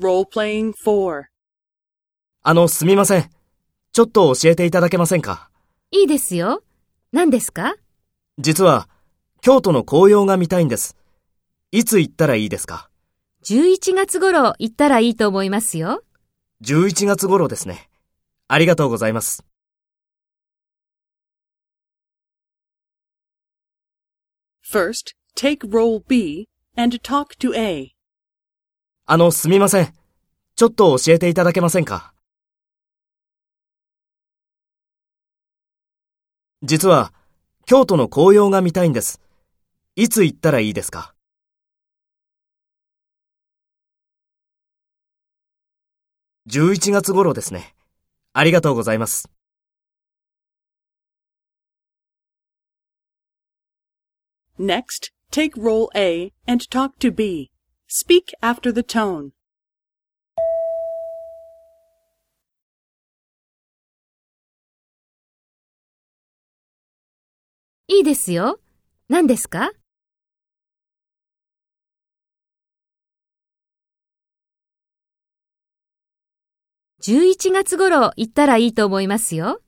Role-playing 4. あの、すみません。ちょっと教えていただけませんか？いいですよ。何ですか？実は、京都の紅葉が見たいんです。いつ行ったらいいですか ?11 月頃行ったらいいと思いますよ。?11 月頃ですね。ありがとうございます。First, take role B and talk to A. あの、すみません。ちょっと教えていただけませんか？実は、京都の紅葉が見たいんです。いつ行ったらいいですか ?11 月頃ですね。ありがとうございます。Next, take role A and talk to B. Speak after the tone. いいですよ。何ですか？11月頃行ったらいいと思いますよ。